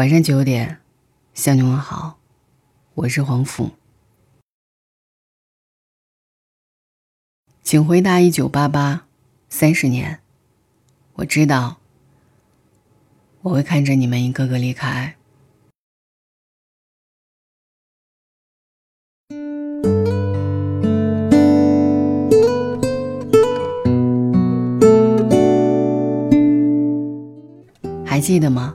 晚上九点，向你问好，我是黄甫。请回答一九八八，三十年，我知道，我会看着你们一个个离开。还记得吗？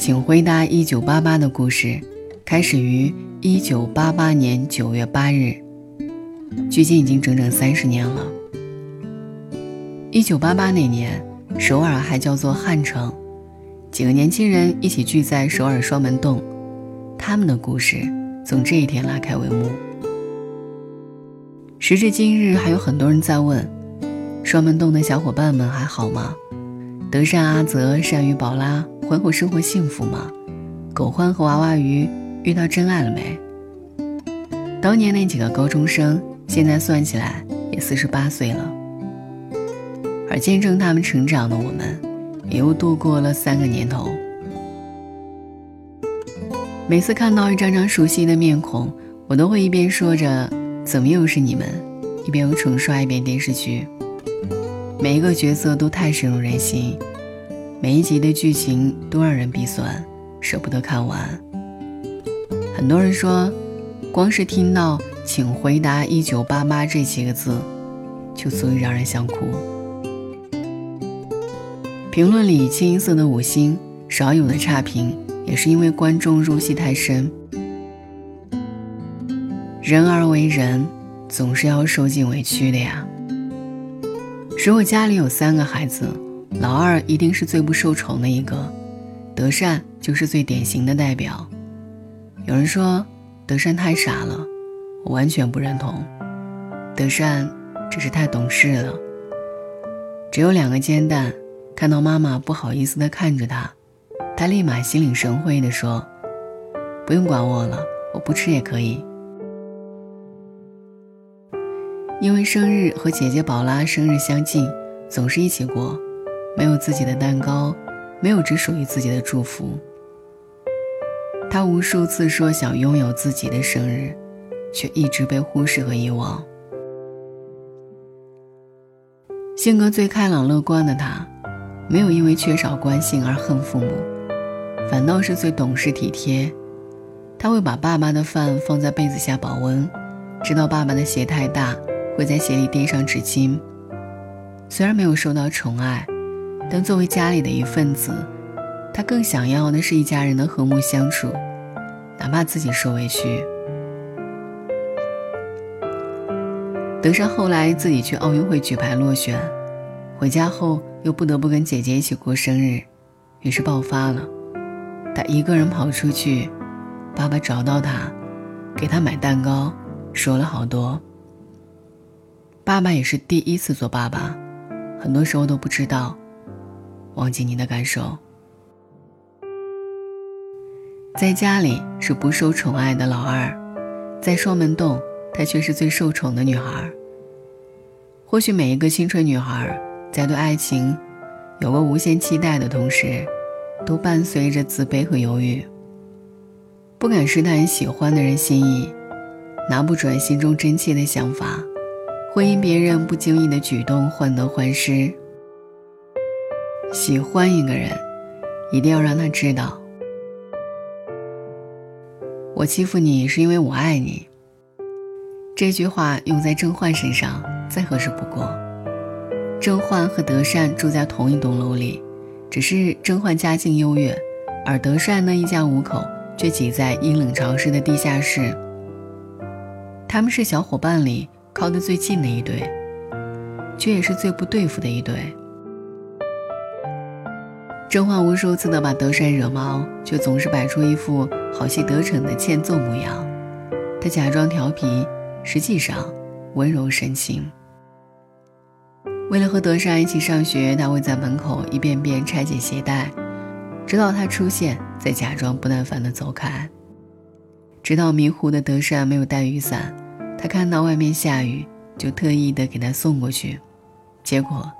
请回答一九八八的故事，开始于一九八八年九月八日，距今已经整整三十年了。一九八八那年，首尔还叫做汉城，几个年轻人一起聚在首尔双门洞，他们的故事从这一天拉开帷幕。时至今日，还有很多人在问：双门洞的小伙伴们还好吗？德善、阿泽、善于宝拉婚后生活幸福吗？狗欢和娃娃鱼遇到真爱了没？当年那几个高中生，现在算起来也四十八岁了。而见证他们成长的我们，也又度过了三个年头。每次看到一张张熟悉的面孔，我都会一边说着“怎么又是你们”，一边又重刷一遍电视剧。每一个角色都太深入人心，每一集的剧情都让人鼻酸，舍不得看完。很多人说，光是听到“请回答一九八八”这几个字，就足以让人想哭。评论里清一色的五星，少有的差评，也是因为观众入戏太深。人而为人，总是要受尽委屈的呀。如果家里有三个孩子，老二一定是最不受宠的一个，德善就是最典型的代表。有人说德善太傻了，我完全不认同。德善只是太懂事了。只有两个煎蛋，看到妈妈不好意思地看着他，他立马心领神会地说：“不用管我了，我不吃也可以。”因为生日和姐姐宝拉生日相近，总是一起过，没有自己的蛋糕，没有只属于自己的祝福。他无数次说想拥有自己的生日，却一直被忽视和遗忘。性格最开朗乐观的他，没有因为缺少关心而恨父母，反倒是最懂事体贴。他会把爸爸的饭放在被子下保温，知道爸爸的鞋太大。会在鞋里垫上纸巾。虽然没有受到宠爱，但作为家里的一份子，他更想要的是一家人的和睦相处，哪怕自己受委屈。德善后来自己去奥运会举牌落选，回家后又不得不跟姐姐一起过生日，于是爆发了。他一个人跑出去，爸爸找到他，给他买蛋糕，说了好多。爸爸也是第一次做爸爸，很多时候都不知道，忘记你的感受。在家里是不受宠爱的老二，在双门洞，她却是最受宠的女孩。或许每一个青春女孩在对爱情有过无限期待的同时，都伴随着自卑和犹豫，不敢试探喜欢的人心意，拿不准心中真切的想法。会因别人不经意的举动患得患失。喜欢一个人，一定要让他知道，我欺负你是因为我爱你。这句话用在甄嬛身上再合适不过。甄嬛和德善住在同一栋楼里，只是甄嬛家境优越，而德善呢一家五口却挤在阴冷潮湿的地下室。他们是小伙伴里。靠得最近的一对，却也是最不对付的一对。甄嬛无数次的把德善惹毛，却总是摆出一副好戏得逞的欠揍模样。她假装调皮，实际上温柔深情。为了和德善一起上学，她会在门口一遍遍拆解鞋带，直到他出现，再假装不耐烦的走开。直到迷糊的德善没有带雨伞。他看到外面下雨，就特意的给他送过去，结果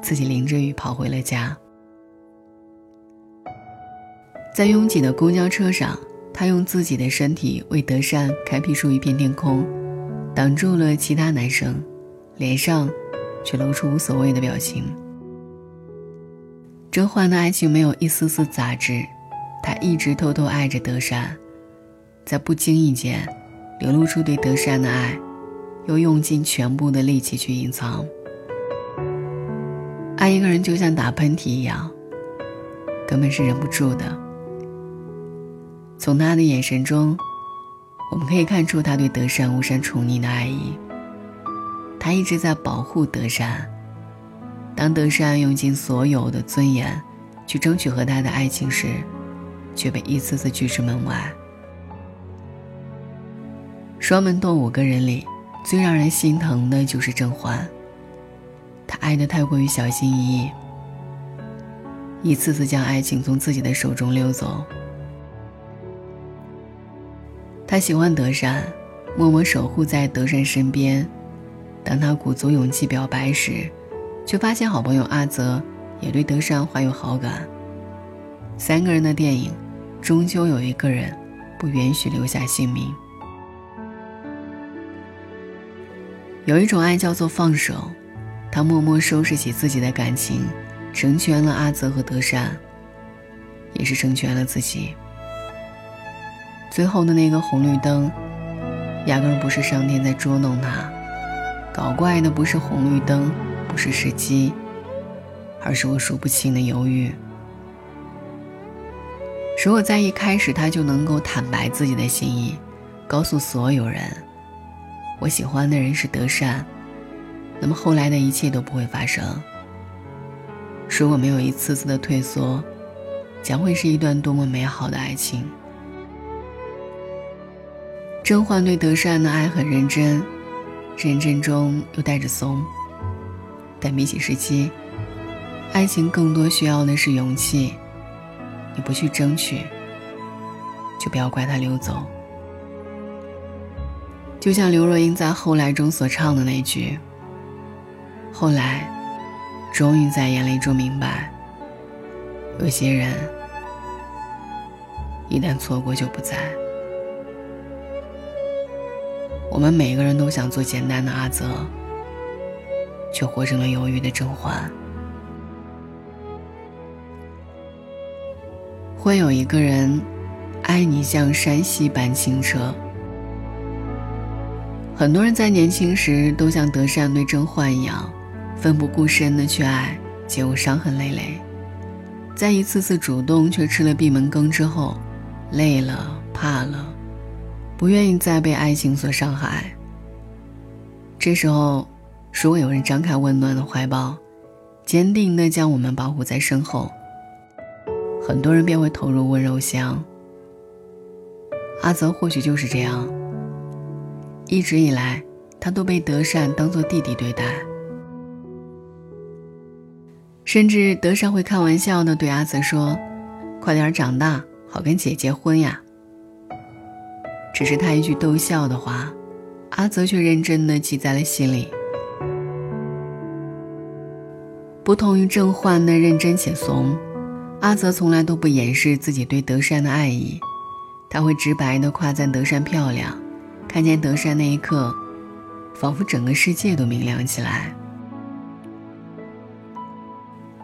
自己淋着雨跑回了家。在拥挤的公交车上，他用自己的身体为德善开辟出一片天空，挡住了其他男生，脸上却露出无所谓的表情。甄嬛的爱情没有一丝丝杂质，她一直偷偷爱着德善，在不经意间流露出对德善的爱，又用尽全部的力气去隐藏。爱一个人就像打喷嚏一样，根本是忍不住的。从他的眼神中，我们可以看出他对德善无善宠溺的爱意。他一直在保护德善。当德善用尽所有的尊严去争取和他的爱情时，却被一次次拒之门外。双门洞五个人里，最让人心疼的就是甄嬛。他爱得太过于小心翼翼，一次次将爱情从自己的手中溜走。他喜欢德善，默默守护在德善身边。当他鼓足勇气表白时，却发现好朋友阿泽也对德善怀有好感。三个人的电影，终究有一个人不允许留下姓名。有一种爱叫做放手，他默默收拾起自己的感情，成全了阿泽和德善，也是成全了自己。最后的那个红绿灯，压根不是上天在捉弄他，搞怪的不是红绿灯。不是时机，而是我数不清的犹豫。如果在一开始他就能够坦白自己的心意，告诉所有人，我喜欢的人是德善，那么后来的一切都不会发生。如果没有一次次的退缩，将会是一段多么美好的爱情。甄嬛对德善的爱很认真，认真中又带着怂。但比起时期，爱情更多需要的是勇气。你不去争取，就不要怪他溜走。就像刘若英在《后来》中所唱的那句：“后来，终于在眼泪中明白，有些人一旦错过就不在。”我们每个人都想做简单的阿泽。却活成了犹豫的甄嬛。会有一个人，爱你像山溪般清澈。很多人在年轻时都像德善对甄嬛一样，奋不顾身的去爱，结果伤痕累累。在一次次主动却吃了闭门羹之后，累了怕了，不愿意再被爱情所伤害。这时候。如果有人张开温暖的怀抱，坚定地将我们保护在身后，很多人便会投入温柔乡。阿泽或许就是这样，一直以来，他都被德善当做弟弟对待，甚至德善会开玩笑地对阿泽说：“快点长大，好跟姐结婚呀。”只是他一句逗笑的话，阿泽却认真的记在了心里。不同于甄嬛的认真且怂，阿泽从来都不掩饰自己对德善的爱意，他会直白的夸赞德善漂亮，看见德善那一刻，仿佛整个世界都明亮起来。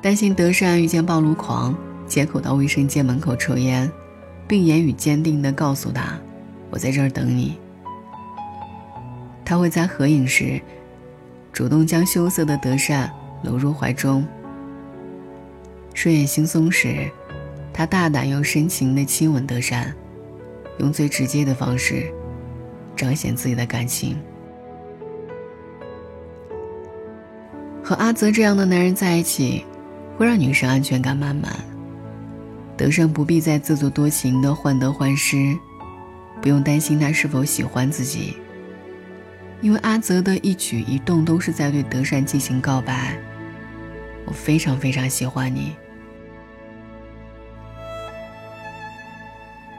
担心德善遇见暴露狂，借口到卫生间门口抽烟，并言语坚定地告诉他：“我在这儿等你。”他会在合影时，主动将羞涩的德善。搂入怀中，睡眼惺忪时，他大胆又深情地亲吻德善，用最直接的方式彰显自己的感情。和阿泽这样的男人在一起，会让女生安全感满满。德善不必再自作多情的患得患失，不用担心他是否喜欢自己，因为阿泽的一举一动都是在对德善进行告白。我非常非常喜欢你，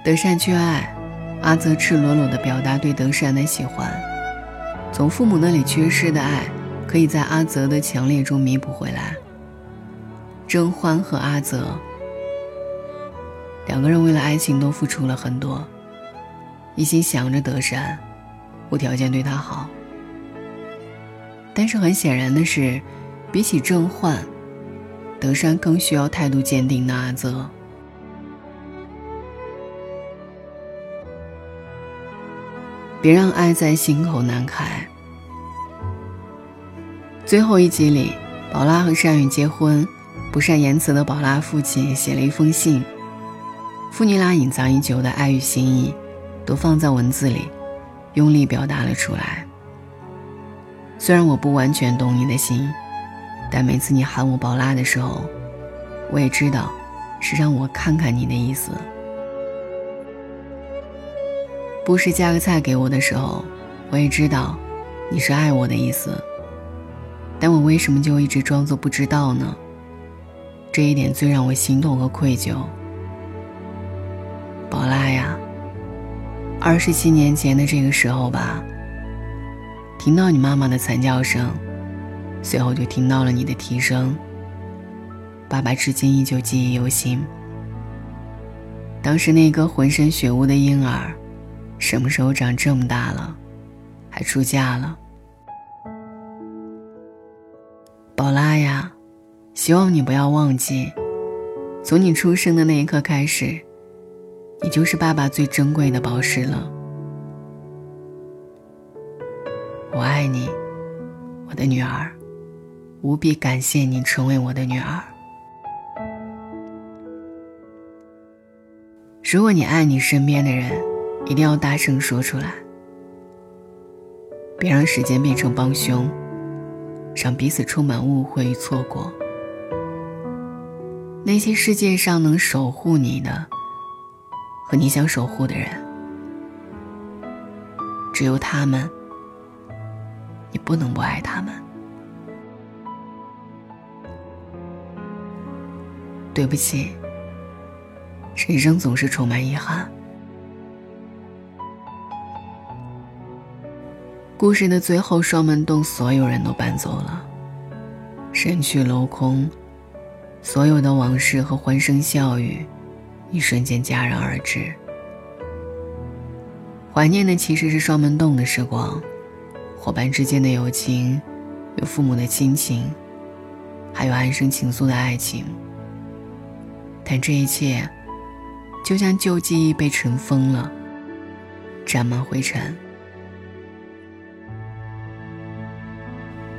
德善缺爱，阿泽赤裸裸的表达对德善的喜欢，从父母那里缺失的爱，可以在阿泽的强烈中弥补回来。甄嬛和阿泽，两个人为了爱情都付出了很多，一心想着德善，无条件对他好。但是很显然的是，比起郑焕，德善更需要态度坚定的阿泽。别让爱在心口难开。最后一集里，宝拉和善宇结婚，不善言辞的宝拉父亲写了一封信，父女俩隐藏已久的爱与心意，都放在文字里，用力表达了出来。虽然我不完全懂你的心，但每次你喊我宝拉的时候，我也知道，是让我看看你的意思。不是夹个菜给我的时候，我也知道，你是爱我的意思。但我为什么就一直装作不知道呢？这一点最让我心痛和愧疚。宝拉呀，二十七年前的这个时候吧，听到你妈妈的惨叫声，随后就听到了你的啼声。爸爸至今依旧记忆犹新。当时那个浑身血污的婴儿。什么时候长这么大了，还出嫁了？宝拉呀，希望你不要忘记，从你出生的那一刻开始，你就是爸爸最珍贵的宝石了。我爱你，我的女儿，无比感谢你成为我的女儿。如果你爱你身边的人。一定要大声说出来，别让时间变成帮凶，让彼此充满误会与错过。那些世界上能守护你的，和你想守护的人，只有他们，你不能不爱他们。对不起，人生总是充满遗憾。故事的最后，双门洞所有人都搬走了，人去楼空，所有的往事和欢声笑语，一瞬间戛然而止。怀念的其实是双门洞的时光，伙伴之间的友情，有父母的亲情，还有安生情愫的爱情。但这一切，就像旧记忆被尘封了，沾满灰尘。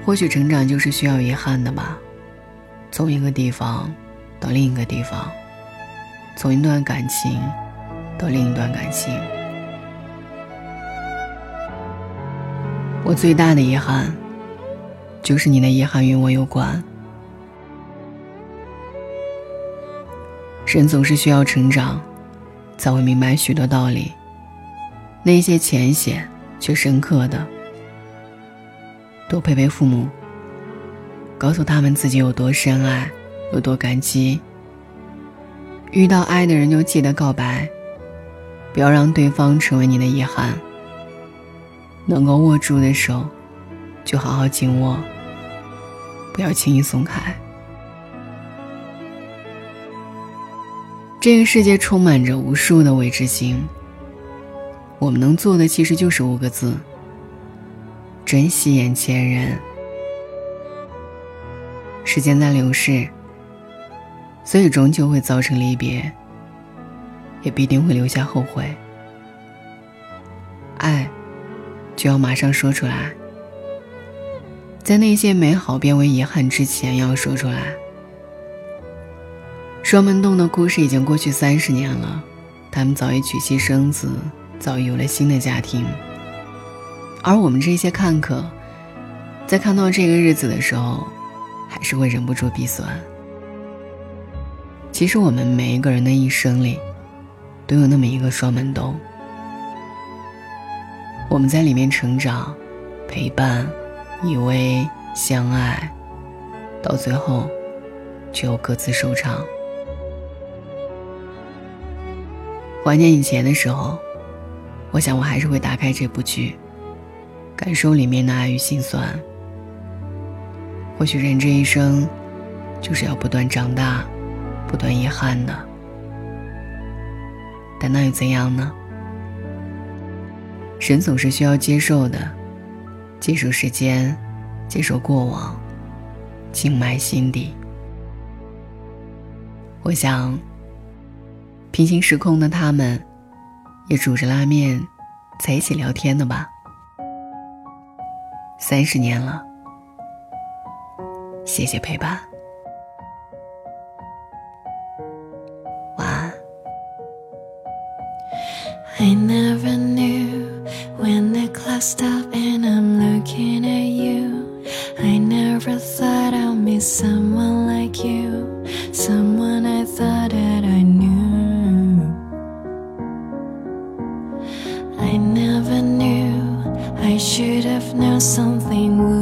或许成长就是需要遗憾的吧，从一个地方到另一个地方，从一段感情到另一段感情。我最大的遗憾，就是你的遗憾与我有关。人总是需要成长，才会明白许多道理，那些浅显却深刻的。多陪陪父母，告诉他们自己有多深爱，有多感激。遇到爱的人就记得告白，不要让对方成为你的遗憾。能够握住的手，就好好紧握，不要轻易松开。这个世界充满着无数的未知性，我们能做的其实就是五个字。珍惜眼前人。时间在流逝，所以终究会造成离别，也必定会留下后悔。爱，就要马上说出来，在那些美好变为遗憾之前，要说出来。双门洞的故事已经过去三十年了，他们早已娶妻生子，早已有了新的家庭。而我们这些看客，在看到这个日子的时候，还是会忍不住鼻酸。其实我们每一个人的一生里，都有那么一个双门洞，我们在里面成长、陪伴、依偎、相爱，到最后，却又各自收场。怀念以前的时候，我想我还是会打开这部剧。感受里面的爱与心酸。或许人这一生，就是要不断长大，不断遗憾的。但那又怎样呢？人总是需要接受的，接受时间，接受过往，静埋心底。我想，平行时空的他们，也煮着拉面，在一起聊天的吧。三十年了，谢谢陪伴。Should have known something wouldn't